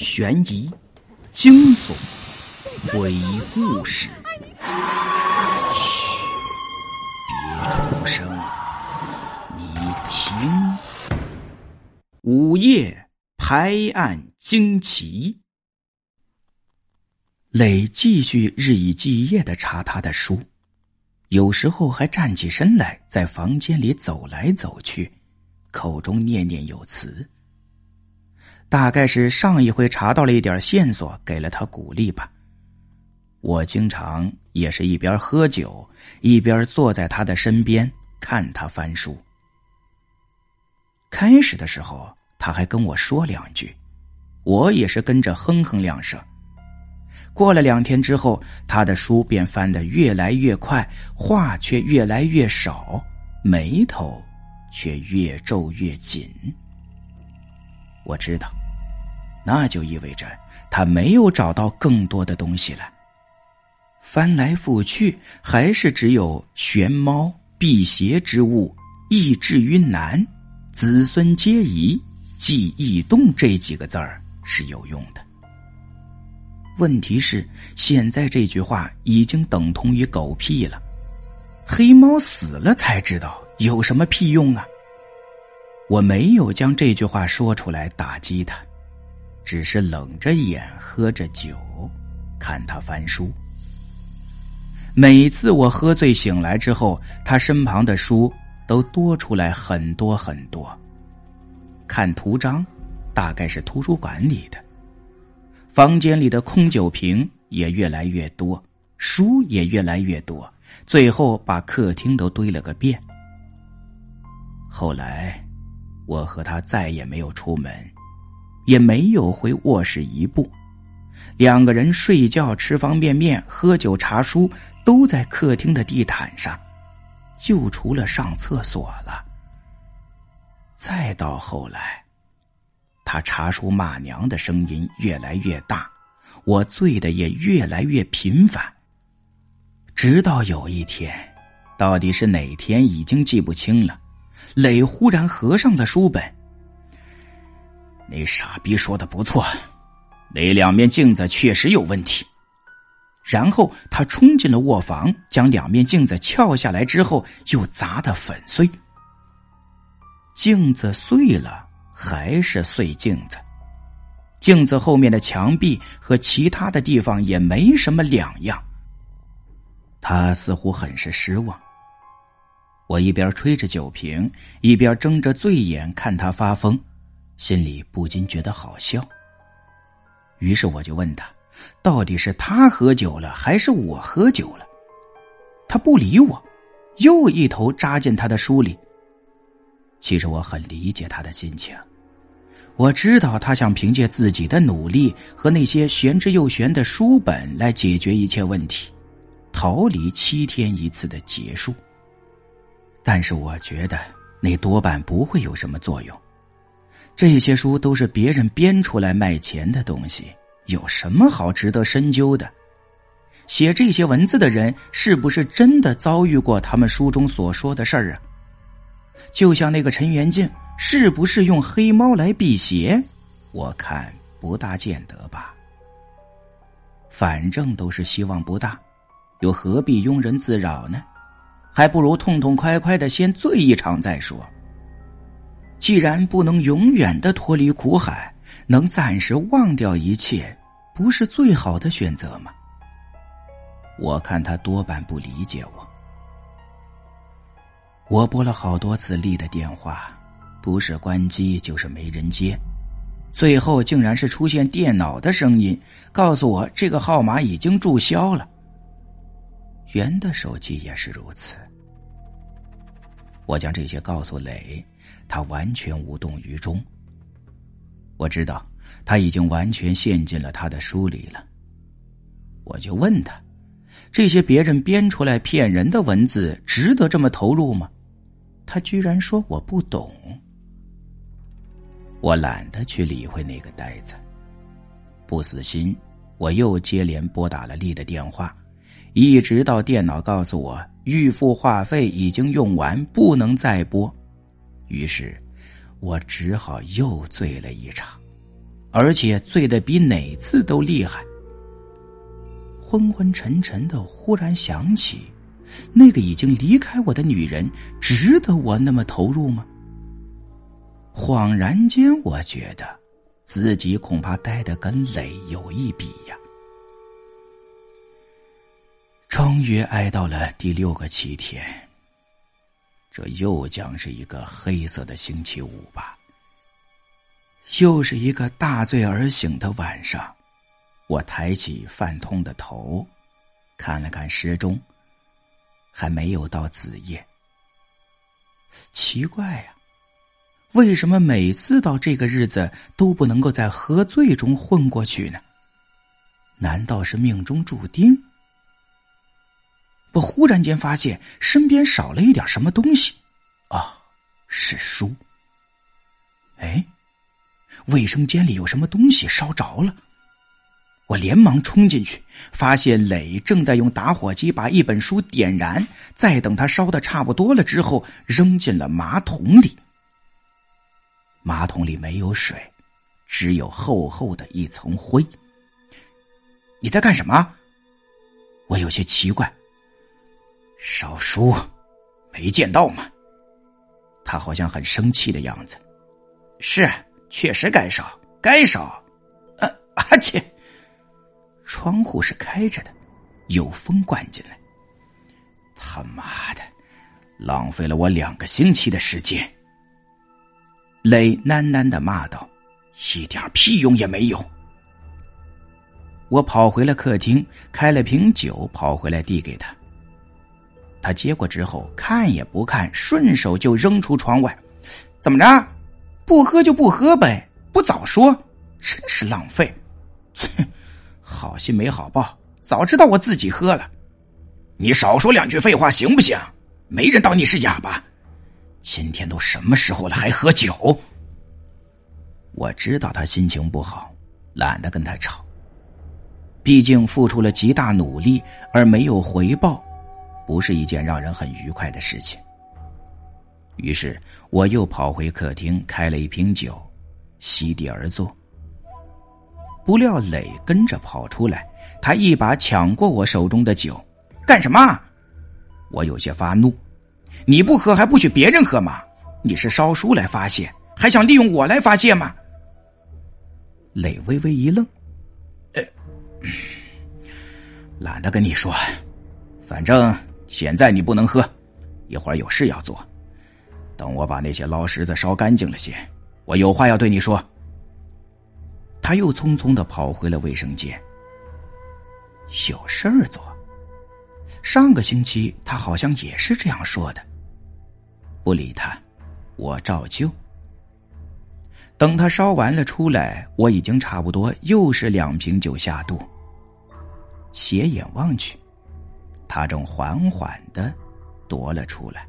悬疑、惊悚、鬼故事。嘘，别出声，你听。午夜拍案惊奇。磊继续日以继夜的查他的书，有时候还站起身来，在房间里走来走去，口中念念有词。大概是上一回查到了一点线索，给了他鼓励吧。我经常也是一边喝酒，一边坐在他的身边看他翻书。开始的时候，他还跟我说两句，我也是跟着哼哼两声。过了两天之后，他的书便翻得越来越快，话却越来越少，眉头却越皱越紧。我知道。那就意味着他没有找到更多的东西了。翻来覆去，还是只有“玄猫辟邪之物，易至于难，子孙皆宜，忌易动”这几个字儿是有用的。问题是，现在这句话已经等同于狗屁了。黑猫死了才知道有什么屁用啊！我没有将这句话说出来打击他。只是冷着眼喝着酒，看他翻书。每次我喝醉醒来之后，他身旁的书都多出来很多很多。看图章，大概是图书馆里的。房间里的空酒瓶也越来越多，书也越来越多，最后把客厅都堆了个遍。后来，我和他再也没有出门。也没有回卧室一步，两个人睡觉、吃方便面、喝酒、查书，都在客厅的地毯上，就除了上厕所了。再到后来，他查书骂娘的声音越来越大，我醉的也越来越频繁。直到有一天，到底是哪天已经记不清了，磊忽然合上了书本。那傻逼说的不错，那两面镜子确实有问题。然后他冲进了卧房，将两面镜子撬下来之后，又砸得粉碎。镜子碎了，还是碎镜子。镜子后面的墙壁和其他的地方也没什么两样。他似乎很是失望。我一边吹着酒瓶，一边睁着醉眼看他发疯。心里不禁觉得好笑。于是我就问他：“到底是他喝酒了，还是我喝酒了？”他不理我，又一头扎进他的书里。其实我很理解他的心情，我知道他想凭借自己的努力和那些玄之又玄的书本来解决一切问题，逃离七天一次的结束。但是我觉得那多半不会有什么作用。这些书都是别人编出来卖钱的东西，有什么好值得深究的？写这些文字的人是不是真的遭遇过他们书中所说的事儿啊？就像那个陈元敬，是不是用黑猫来辟邪？我看不大见得吧。反正都是希望不大，又何必庸人自扰呢？还不如痛痛快快的先醉一场再说。既然不能永远的脱离苦海，能暂时忘掉一切，不是最好的选择吗？我看他多半不理解我。我拨了好多次丽的电话，不是关机就是没人接，最后竟然是出现电脑的声音，告诉我这个号码已经注销了。袁的手机也是如此。我将这些告诉磊。他完全无动于衷。我知道他已经完全陷进了他的书里了。我就问他：这些别人编出来骗人的文字，值得这么投入吗？他居然说我不懂。我懒得去理会那个呆子。不死心，我又接连拨打了丽的电话，一直到电脑告诉我预付话费已经用完，不能再拨。于是，我只好又醉了一场。而且醉得比哪次都厉害。昏昏沉沉的，忽然想起，那个已经离开我的女人，值得我那么投入吗？恍然间，我觉得自己恐怕呆得跟磊有一比呀。终于挨到了第六个七天，这又将是一个黑色的星期五吧。又是一个大醉而醒的晚上，我抬起泛通的头，看了看时钟，还没有到子夜。奇怪呀，为什么每次到这个日子都不能够在喝醉中混过去呢？难道是命中注定？我忽然间发现身边少了一点什么东西，啊，是书。哎，卫生间里有什么东西烧着了？我连忙冲进去，发现磊正在用打火机把一本书点燃，再等他烧的差不多了之后，扔进了马桶里。马桶里没有水，只有厚厚的一层灰。你在干什么？我有些奇怪。烧书，没见到吗？他好像很生气的样子。是，确实该烧，该烧。啊，阿切！窗户是开着的，有风灌进来。他妈的，浪费了我两个星期的时间。磊喃喃的骂道：“一点屁用也没有。”我跑回了客厅，开了瓶酒，跑回来递给他。他接过之后，看也不看，顺手就扔出窗外。怎么着？不喝就不喝呗，不早说，真是浪费。哼，好心没好报，早知道我自己喝了。你少说两句废话行不行？没人当你是哑巴。今天都什么时候了，还喝酒？我知道他心情不好，懒得跟他吵。毕竟付出了极大努力而没有回报。不是一件让人很愉快的事情。于是我又跑回客厅，开了一瓶酒，席地而坐。不料磊跟着跑出来，他一把抢过我手中的酒，干什么？我有些发怒。你不喝还不许别人喝吗？你是烧书来发泄，还想利用我来发泄吗？磊微微一愣，呃，懒得跟你说，反正。现在你不能喝，一会儿有事要做。等我把那些捞石子烧干净了些，我有话要对你说。他又匆匆的跑回了卫生间。有事儿做。上个星期他好像也是这样说的。不理他，我照旧。等他烧完了出来，我已经差不多又是两瓶酒下肚。斜眼望去。他正缓缓的夺了出来，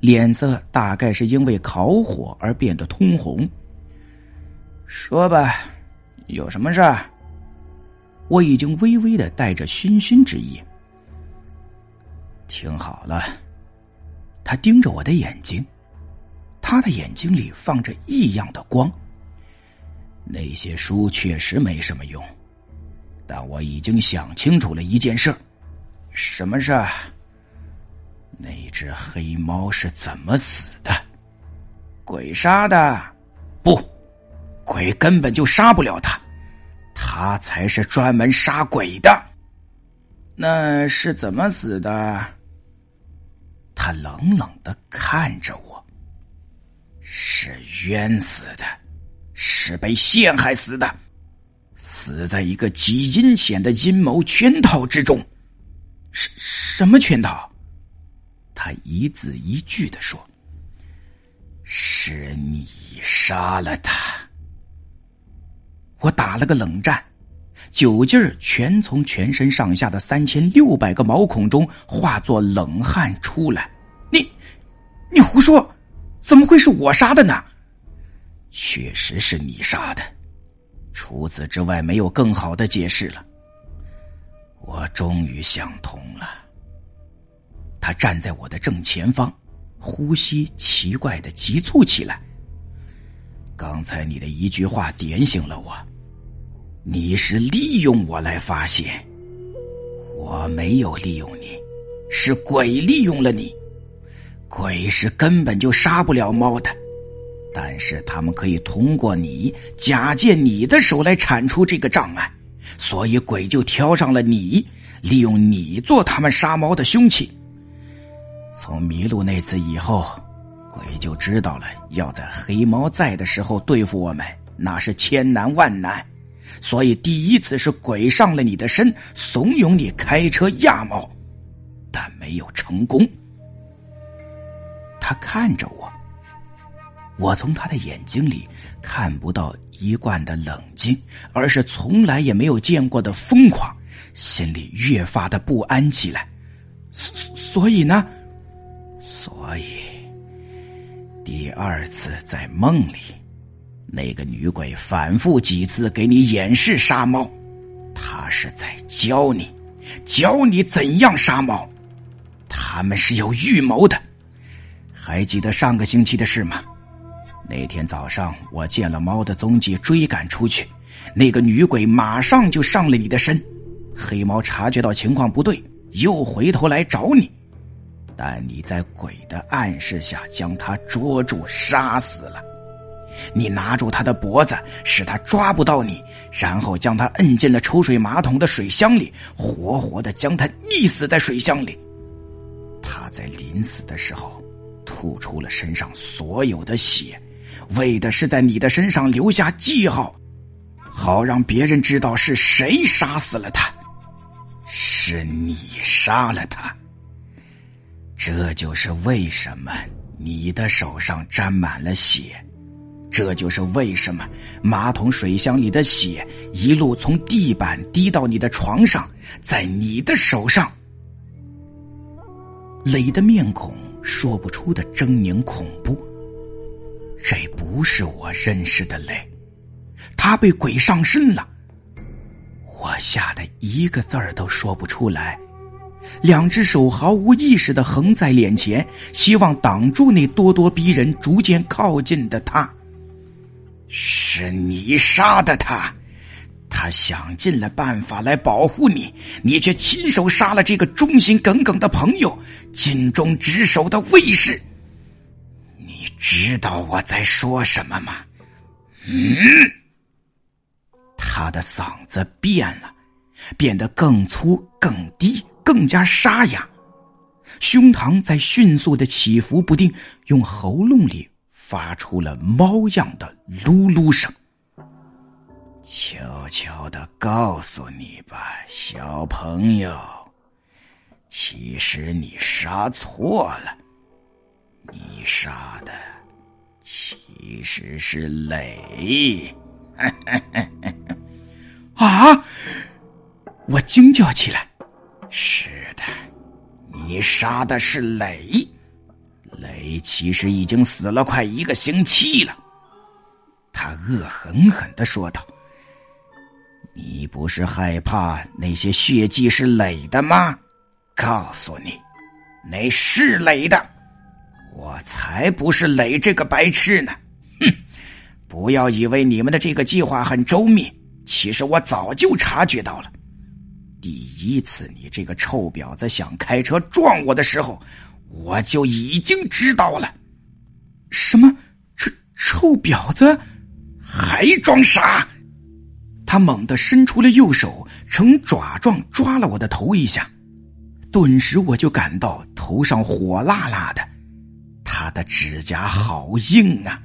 脸色大概是因为烤火而变得通红。说吧，有什么事儿？我已经微微的带着醺醺之意。听好了，他盯着我的眼睛，他的眼睛里放着异样的光。那些书确实没什么用，但我已经想清楚了一件事儿。什么事？那只黑猫是怎么死的？鬼杀的？不，鬼根本就杀不了他，他才是专门杀鬼的。那是怎么死的？他冷冷的看着我。是冤死的，是被陷害死的，死在一个极阴险的阴谋圈套之中。什什么圈套？他一字一句的说：“是你杀了他。”我打了个冷战，酒劲儿全从全身上下的三千六百个毛孔中化作冷汗出来。你，你胡说！怎么会是我杀的呢？确实是你杀的，除此之外没有更好的解释了。我终于想通了。他站在我的正前方，呼吸奇怪的急促起来。刚才你的一句话点醒了我，你是利用我来发现，我没有利用你，是鬼利用了你。鬼是根本就杀不了猫的，但是他们可以通过你，假借你的手来铲除这个障碍，所以鬼就挑上了你，利用你做他们杀猫的凶器。从迷路那次以后，鬼就知道了，要在黑猫在的时候对付我们，那是千难万难，所以第一次是鬼上了你的身，怂恿你开车压猫，但没有成功。他看着我，我从他的眼睛里看不到一贯的冷静，而是从来也没有见过的疯狂，心里越发的不安起来。所以呢，所以第二次在梦里，那个女鬼反复几次给你演示杀猫，她是在教你，教你怎样杀猫，他们是有预谋的。还记得上个星期的事吗？那天早上我见了猫的踪迹，追赶出去，那个女鬼马上就上了你的身。黑猫察觉到情况不对，又回头来找你，但你在鬼的暗示下将他捉住，杀死了。你拿住他的脖子，使他抓不到你，然后将他摁进了抽水马桶的水箱里，活活的将他溺死在水箱里。他在临死的时候。吐出了身上所有的血，为的是在你的身上留下记号，好让别人知道是谁杀死了他，是你杀了他。这就是为什么你的手上沾满了血，这就是为什么马桶水箱里的血一路从地板滴到你的床上，在你的手上，磊的面孔。说不出的狰狞恐怖，这不是我认识的雷，他被鬼上身了。我吓得一个字儿都说不出来，两只手毫无意识的横在脸前，希望挡住那咄咄逼人、逐渐靠近的他。是你杀的他。他想尽了办法来保护你，你却亲手杀了这个忠心耿耿的朋友，尽忠职守的卫士。知道我在说什么吗？嗯。他的嗓子变了，变得更粗、更低、更加沙哑，胸膛在迅速的起伏不定，用喉咙里发出了猫样的噜噜声。悄悄的告诉你吧，小朋友，其实你杀错了，你杀的其实是雷。啊！我惊叫起来。是的，你杀的是雷。雷其实已经死了快一个星期了。他恶狠狠的说道。你不是害怕那些血迹是磊的吗？告诉你，那是磊的，还不是磊这个白痴呢！哼，不要以为你们的这个计划很周密，其实我早就察觉到了。第一次你这个臭婊子想开车撞我的时候，我就已经知道了。什么？臭臭婊子？还装傻？他猛地伸出了右手，呈爪状抓了我的头一下，顿时我就感到头上火辣辣的。他的指甲好硬啊！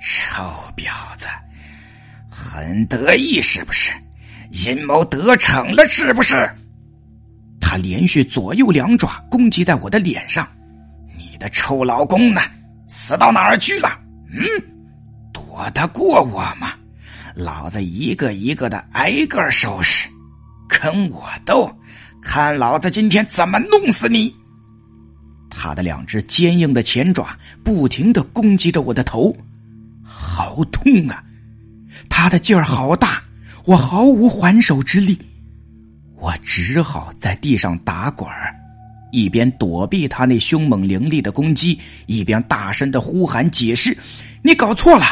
臭婊子，很得意是不是？阴谋得逞了是不是？他连续左右两爪攻击在我的脸上。你的臭老公呢？死到哪儿去了？嗯，躲得过我吗？老子一个一个的挨个收拾，跟我斗，看老子今天怎么弄死你！他的两只坚硬的前爪不停的攻击着我的头，好痛啊！他的劲儿好大，我毫无还手之力，我只好在地上打滚儿，一边躲避他那凶猛凌厉的攻击，一边大声的呼喊解释：“你搞错了，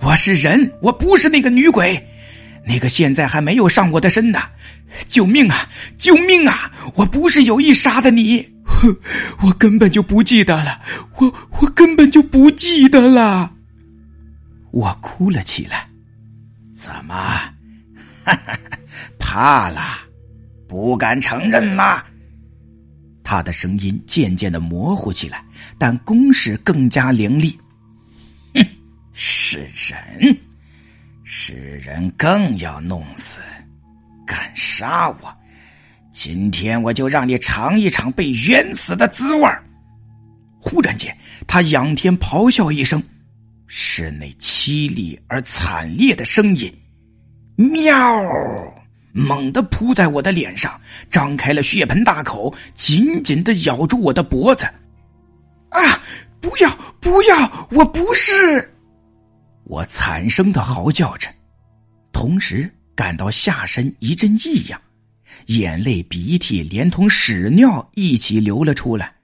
我是人，我不是那个女鬼，那个现在还没有上我的身呢！救命啊！救命啊！我不是有意杀的你，我根本就不记得了，我我根本就不记得了。我哭了起来。怎么？怕了？不敢承认啦？他的声音渐渐的模糊起来，但攻势更加凌厉。哼，是人，是人更要弄死。敢杀我，今天我就让你尝一尝被冤死的滋味忽然间，他仰天咆哮一声，是那凄厉而惨烈的声音，喵！猛地扑在我的脸上，张开了血盆大口，紧紧的咬住我的脖子。啊！不要，不要！我不是！我惨声的嚎叫着，同时感到下身一阵异样，眼泪、鼻涕连同屎尿一起流了出来。